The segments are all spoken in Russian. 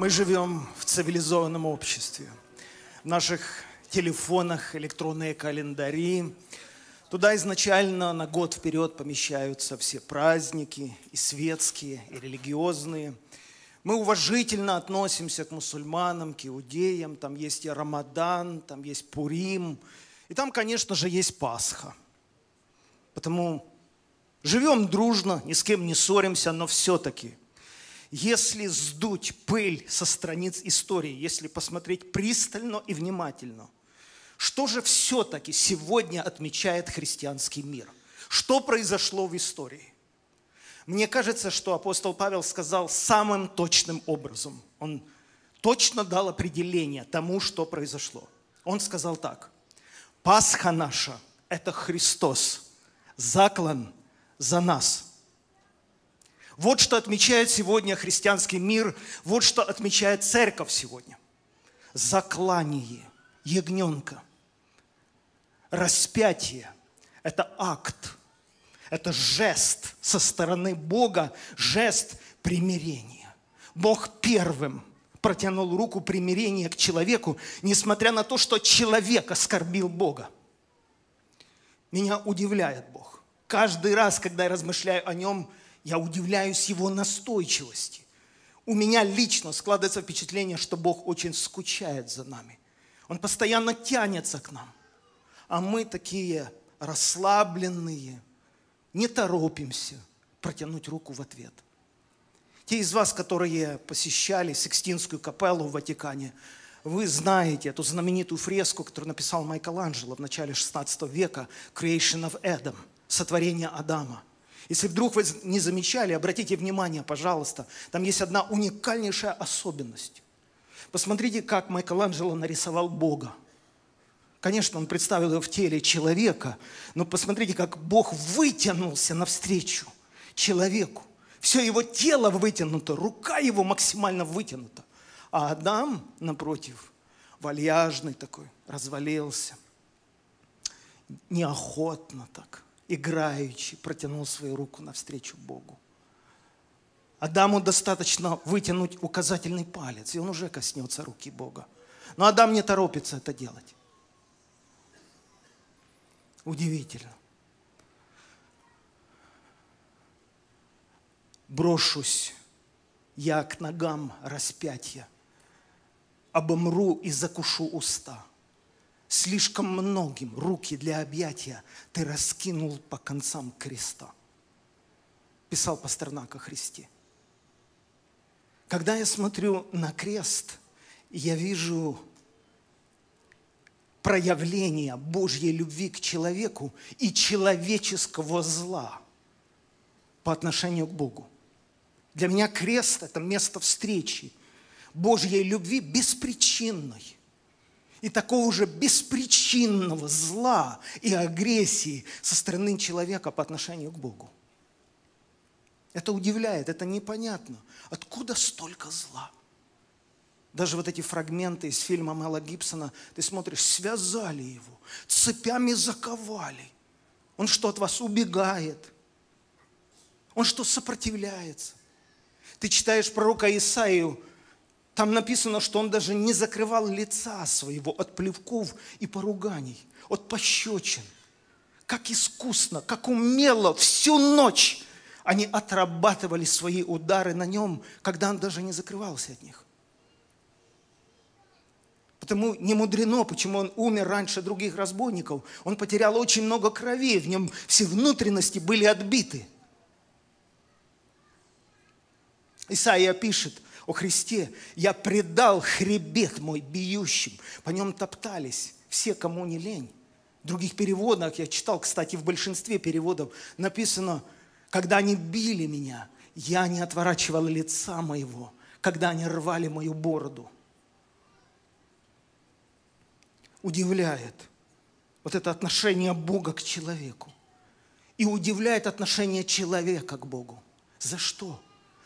Мы живем в цивилизованном обществе. В наших телефонах электронные календари. Туда изначально на год вперед помещаются все праздники, и светские, и религиозные. Мы уважительно относимся к мусульманам, к иудеям. Там есть и Рамадан, там есть Пурим. И там, конечно же, есть Пасха. Потому живем дружно, ни с кем не ссоримся, но все-таки – если сдуть пыль со страниц истории, если посмотреть пристально и внимательно, что же все-таки сегодня отмечает христианский мир? Что произошло в истории? Мне кажется, что апостол Павел сказал самым точным образом. Он точно дал определение тому, что произошло. Он сказал так. Пасха наша – это Христос, заклан за нас – вот что отмечает сегодня христианский мир, вот что отмечает церковь сегодня. Заклание ягненка, распятие – это акт, это жест со стороны Бога, жест примирения. Бог первым протянул руку примирения к человеку, несмотря на то, что человек оскорбил Бога. Меня удивляет Бог. Каждый раз, когда я размышляю о нем, я удивляюсь его настойчивости. У меня лично складывается впечатление, что Бог очень скучает за нами. Он постоянно тянется к нам. А мы такие расслабленные, не торопимся протянуть руку в ответ. Те из вас, которые посещали Сикстинскую капеллу в Ватикане, вы знаете эту знаменитую фреску, которую написал Майкл Анджело в начале 16 века «Creation of Adam» – «Сотворение Адама». Если вдруг вы не замечали, обратите внимание, пожалуйста, там есть одна уникальнейшая особенность. Посмотрите, как Майкеланджело нарисовал Бога. Конечно, он представил его в теле человека, но посмотрите, как Бог вытянулся навстречу человеку. Все его тело вытянуто, рука его максимально вытянута. А Адам, напротив, вальяжный такой, развалился. Неохотно так – играючи, протянул свою руку навстречу Богу. Адаму достаточно вытянуть указательный палец, и он уже коснется руки Бога. Но Адам не торопится это делать. Удивительно. Брошусь я к ногам распятия, обомру и закушу уста – слишком многим руки для объятия ты раскинул по концам креста. Писал Пастернак о Христе. Когда я смотрю на крест, я вижу проявление Божьей любви к человеку и человеческого зла по отношению к Богу. Для меня крест – это место встречи Божьей любви беспричинной – и такого же беспричинного зла и агрессии со стороны человека по отношению к Богу. Это удивляет, это непонятно. Откуда столько зла? Даже вот эти фрагменты из фильма Мела Гибсона, ты смотришь, связали его, цепями заковали. Он что, от вас убегает? Он что, сопротивляется? Ты читаешь пророка Исаию, там написано, что он даже не закрывал лица своего от плевков и поруганий, от пощечин. Как искусно, как умело всю ночь они отрабатывали свои удары на нем, когда он даже не закрывался от них. Потому не мудрено, почему он умер раньше других разбойников. Он потерял очень много крови, в нем все внутренности были отбиты. Исаия пишет – о Христе, я предал хребет мой бьющим. По нем топтались все, кому не лень. В других переводах, я читал, кстати, в большинстве переводов написано, когда они били меня, я не отворачивал лица моего, когда они рвали мою бороду. Удивляет вот это отношение Бога к человеку. И удивляет отношение человека к Богу. За что?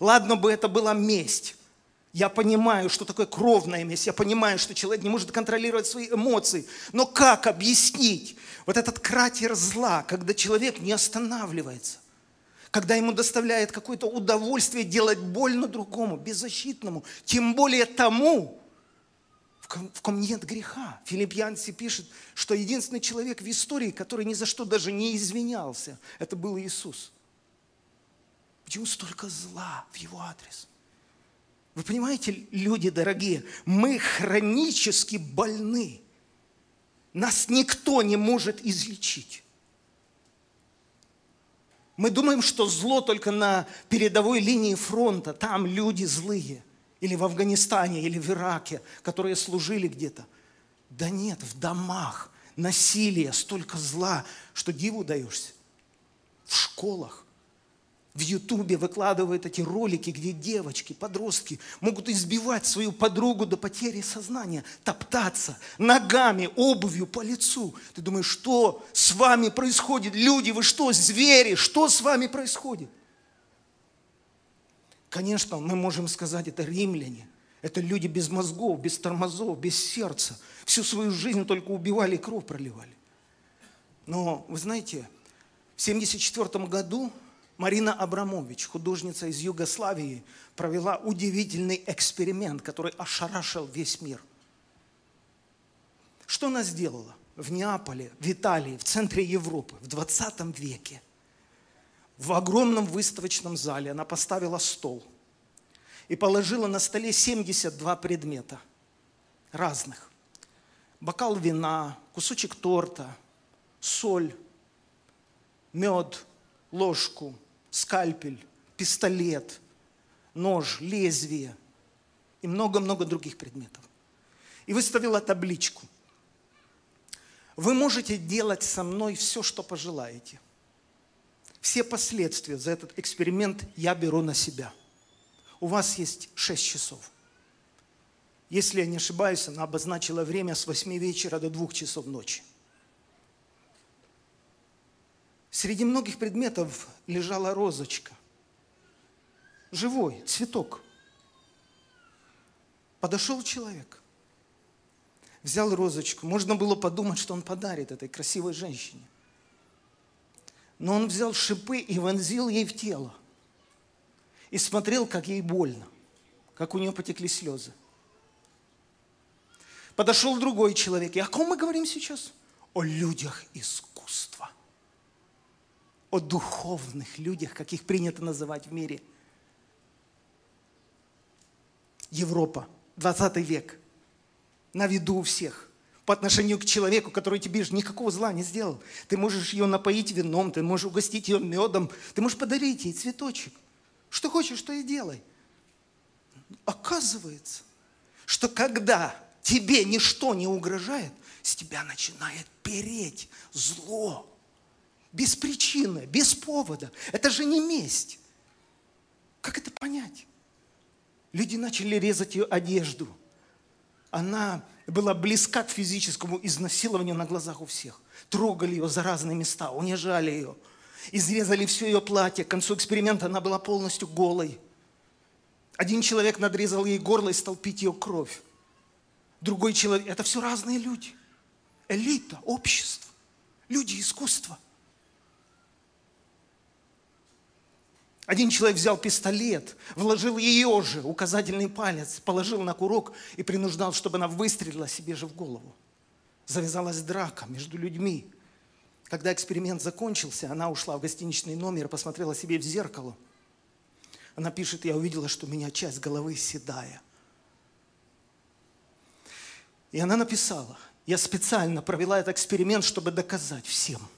Ладно бы это была месть. Я понимаю, что такое кровная месть. Я понимаю, что человек не может контролировать свои эмоции. Но как объяснить вот этот кратер зла, когда человек не останавливается? когда ему доставляет какое-то удовольствие делать больно другому, беззащитному, тем более тому, в ком, нет греха. Филиппьянцы пишет, что единственный человек в истории, который ни за что даже не извинялся, это был Иисус. Почему столько зла в его адрес? Вы понимаете, люди дорогие, мы хронически больны. Нас никто не может излечить. Мы думаем, что зло только на передовой линии фронта, там люди злые или в Афганистане, или в Ираке, которые служили где-то. Да нет, в домах насилие, столько зла, что диву даешься. В школах, в Ютубе выкладывают эти ролики, где девочки, подростки могут избивать свою подругу до потери сознания, топтаться ногами, обувью по лицу. Ты думаешь, что с вами происходит? Люди, вы что, звери? Что с вами происходит? Конечно, мы можем сказать, это римляне. Это люди без мозгов, без тормозов, без сердца. Всю свою жизнь только убивали и кровь проливали. Но, вы знаете, в 1974 году Марина Абрамович, художница из Югославии, провела удивительный эксперимент, который ошарашил весь мир. Что она сделала? В Неаполе, в Италии, в центре Европы, в 20 веке в огромном выставочном зале она поставила стол и положила на столе 72 предмета разных. Бокал вина, кусочек торта, соль, мед, ложку, скальпель, пистолет, нож, лезвие и много-много других предметов. И выставила табличку. Вы можете делать со мной все, что пожелаете. Все последствия за этот эксперимент я беру на себя. У вас есть 6 часов. Если я не ошибаюсь, она обозначила время с 8 вечера до 2 часов ночи. Среди многих предметов лежала розочка. Живой, цветок. Подошел человек, взял розочку. Можно было подумать, что он подарит этой красивой женщине. Но он взял шипы и вонзил ей в тело. И смотрел, как ей больно, как у нее потекли слезы. Подошел другой человек. И о ком мы говорим сейчас? О людях искусства. О духовных людях, как их принято называть в мире. Европа, 20 век. На виду у всех по отношению к человеку, который тебе же никакого зла не сделал. Ты можешь ее напоить вином, ты можешь угостить ее медом, ты можешь подарить ей цветочек. Что хочешь, что и делай. Оказывается, что когда тебе ничто не угрожает, с тебя начинает переть зло. Без причины, без повода. Это же не месть. Как это понять? Люди начали резать ее одежду. Она была близка к физическому изнасилованию на глазах у всех. Трогали ее за разные места, унижали ее. Изрезали все ее платье. К концу эксперимента она была полностью голой. Один человек надрезал ей горло и стал пить ее кровь. Другой человек. Это все разные люди. Элита, общество, люди искусства. Один человек взял пистолет, вложил ее же, указательный палец, положил на курок и принуждал, чтобы она выстрелила себе же в голову. Завязалась драка между людьми. Когда эксперимент закончился, она ушла в гостиничный номер, посмотрела себе в зеркало. Она пишет, я увидела, что у меня часть головы седая. И она написала, я специально провела этот эксперимент, чтобы доказать всем –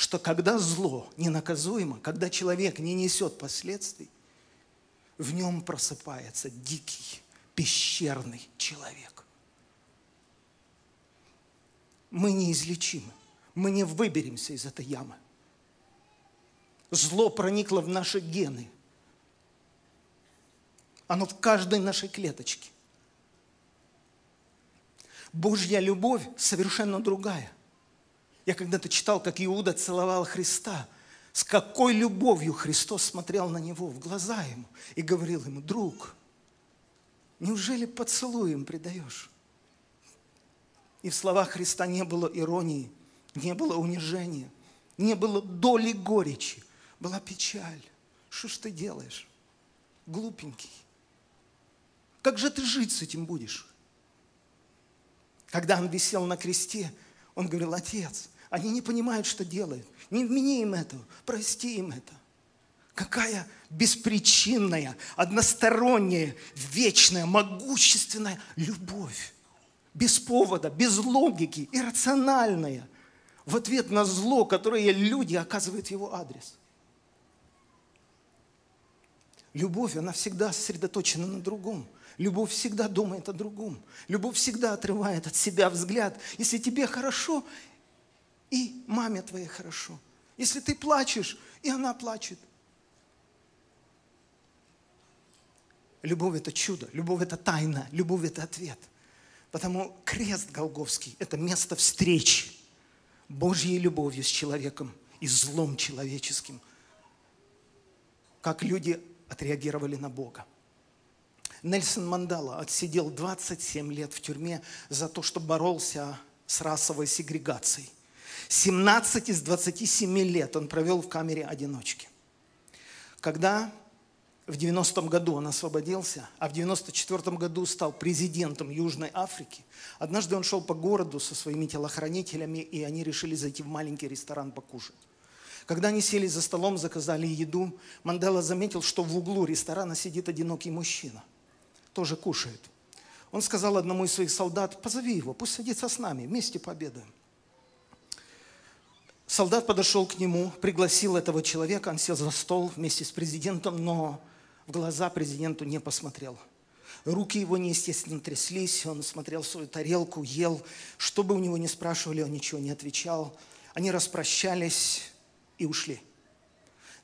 что когда зло ненаказуемо, когда человек не несет последствий, в нем просыпается дикий, пещерный человек. Мы неизлечимы. Мы не выберемся из этой ямы. Зло проникло в наши гены. Оно в каждой нашей клеточке. Божья любовь совершенно другая – я когда-то читал, как Иуда целовал Христа. С какой любовью Христос смотрел на него, в глаза ему, и говорил ему, друг, неужели поцелуем предаешь? И в словах Христа не было иронии, не было унижения, не было доли горечи. была печаль. Что ж ты делаешь? Глупенький. Как же ты жить с этим будешь? Когда он висел на кресте, он говорил, отец, они не понимают, что делают. Не вмени им это, прости им это. Какая беспричинная, односторонняя, вечная, могущественная любовь. Без повода, без логики, иррациональная. В ответ на зло, которое люди оказывают в его адрес. Любовь, она всегда сосредоточена на другом. Любовь всегда думает о другом. Любовь всегда отрывает от себя взгляд. Если тебе хорошо, и маме твоей хорошо. Если ты плачешь, и она плачет. Любовь – это чудо, любовь – это тайна, любовь – это ответ. Потому крест Голговский – это место встречи Божьей любовью с человеком и злом человеческим. Как люди отреагировали на Бога. Нельсон Мандала отсидел 27 лет в тюрьме за то, что боролся с расовой сегрегацией. 17 из 27 лет он провел в камере одиночки. Когда в 90-м году он освободился, а в 94-м году стал президентом Южной Африки, однажды он шел по городу со своими телохранителями, и они решили зайти в маленький ресторан покушать. Когда они сели за столом, заказали еду, Мандела заметил, что в углу ресторана сидит одинокий мужчина. Тоже кушает. Он сказал одному из своих солдат, позови его, пусть садится с нами, вместе пообедаем. Солдат подошел к нему, пригласил этого человека, он сел за стол вместе с президентом, но в глаза президенту не посмотрел. Руки его неестественно тряслись, он смотрел в свою тарелку, ел. Что бы у него ни спрашивали, он ничего не отвечал. Они распрощались, и ушли.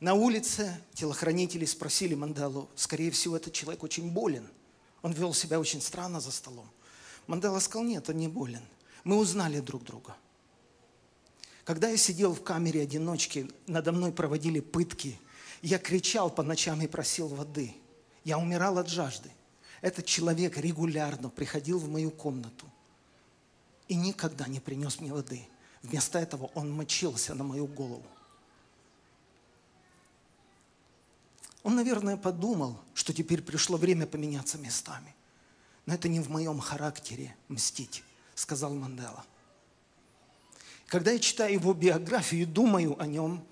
На улице телохранители спросили Манделу, скорее всего, этот человек очень болен. Он вел себя очень странно за столом. Мандела сказал, нет, он не болен. Мы узнали друг друга. Когда я сидел в камере одиночки, надо мной проводили пытки. Я кричал по ночам и просил воды. Я умирал от жажды. Этот человек регулярно приходил в мою комнату и никогда не принес мне воды. Вместо этого он мочился на мою голову. Он, наверное, подумал, что теперь пришло время поменяться местами. Но это не в моем характере мстить, сказал Мандела. Когда я читаю его биографию и думаю о нем,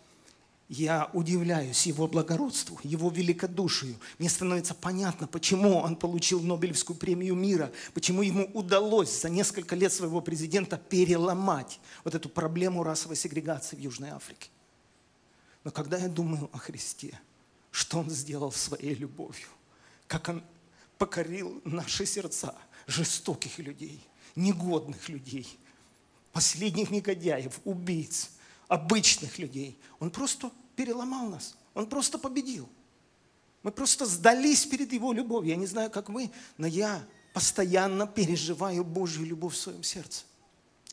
я удивляюсь его благородству, его великодушию. Мне становится понятно, почему он получил Нобелевскую премию мира, почему ему удалось за несколько лет своего президента переломать вот эту проблему расовой сегрегации в Южной Африке. Но когда я думаю о Христе – что Он сделал своей любовью, как Он покорил наши сердца, жестоких людей, негодных людей, последних негодяев, убийц, обычных людей. Он просто переломал нас, Он просто победил. Мы просто сдались перед Его любовью. Я не знаю, как вы, но я постоянно переживаю Божью любовь в своем сердце.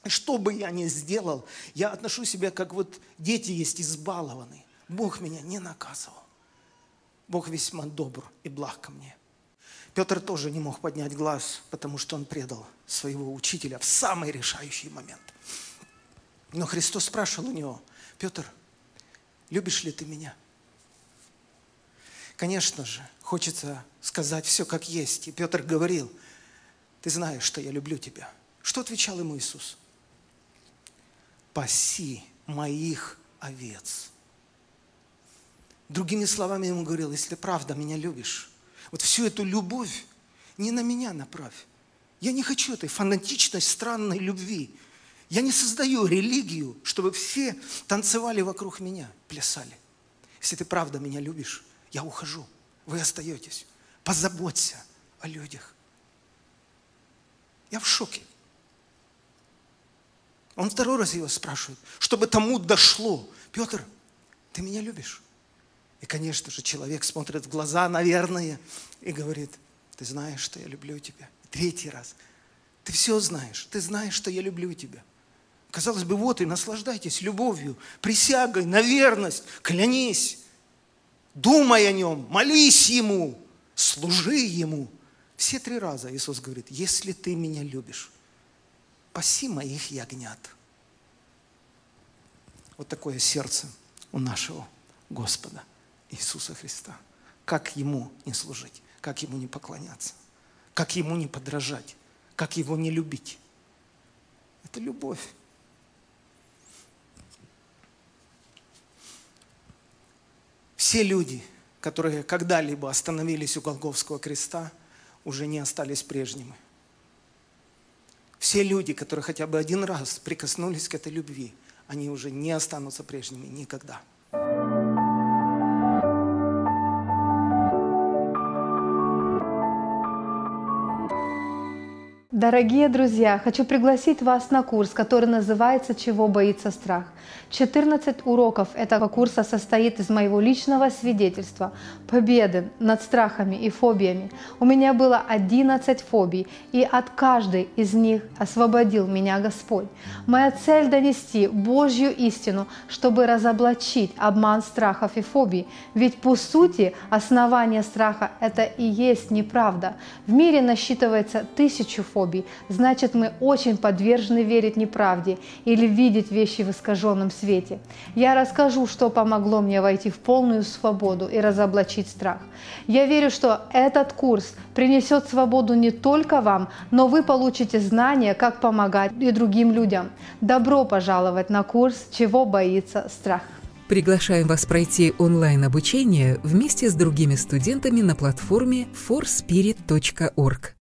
Что бы я ни сделал, я отношу себя, как вот дети есть избалованные. Бог меня не наказывал. Бог весьма добр и благ ко мне. Петр тоже не мог поднять глаз, потому что он предал своего учителя в самый решающий момент. Но Христос спрашивал у него, Петр, любишь ли ты меня? Конечно же, хочется сказать все как есть. И Петр говорил, ты знаешь, что я люблю тебя. Что отвечал ему Иисус? Паси моих овец. Другими словами, ему говорил, если правда меня любишь, вот всю эту любовь не на меня направь. Я не хочу этой фанатичной, странной любви. Я не создаю религию, чтобы все танцевали вокруг меня, плясали. Если ты правда меня любишь, я ухожу, вы остаетесь. Позаботься о людях. Я в шоке. Он второй раз его спрашивает, чтобы тому дошло. Петр, ты меня любишь? И, конечно же, человек смотрит в глаза, наверное, и говорит, ты знаешь, что я люблю тебя. Третий раз. Ты все знаешь. Ты знаешь, что я люблю тебя. Казалось бы, вот и наслаждайтесь любовью, присягой на верность, клянись, думай о нем, молись ему, служи ему. Все три раза Иисус говорит, если ты меня любишь, паси моих ягнят. Вот такое сердце у нашего Господа Иисуса Христа. Как Ему не служить, как Ему не поклоняться, как Ему не подражать, как Его не любить. Это любовь. Все люди, которые когда-либо остановились у Голговского креста, уже не остались прежними. Все люди, которые хотя бы один раз прикоснулись к этой любви, они уже не останутся прежними никогда. Дорогие друзья, хочу пригласить вас на курс, который называется «Чего боится страх?». 14 уроков этого курса состоит из моего личного свидетельства, победы над страхами и фобиями. У меня было 11 фобий, и от каждой из них освободил меня Господь. Моя цель – донести Божью истину, чтобы разоблачить обман страхов и фобий. Ведь по сути основание страха – это и есть неправда. В мире насчитывается тысячу фобий, фобий, значит мы очень подвержены верить неправде или видеть вещи в искаженном свете. Я расскажу, что помогло мне войти в полную свободу и разоблачить страх. Я верю, что этот курс принесет свободу не только вам, но вы получите знания, как помогать и другим людям. Добро пожаловать на курс «Чего боится страх». Приглашаем вас пройти онлайн-обучение вместе с другими студентами на платформе forspirit.org.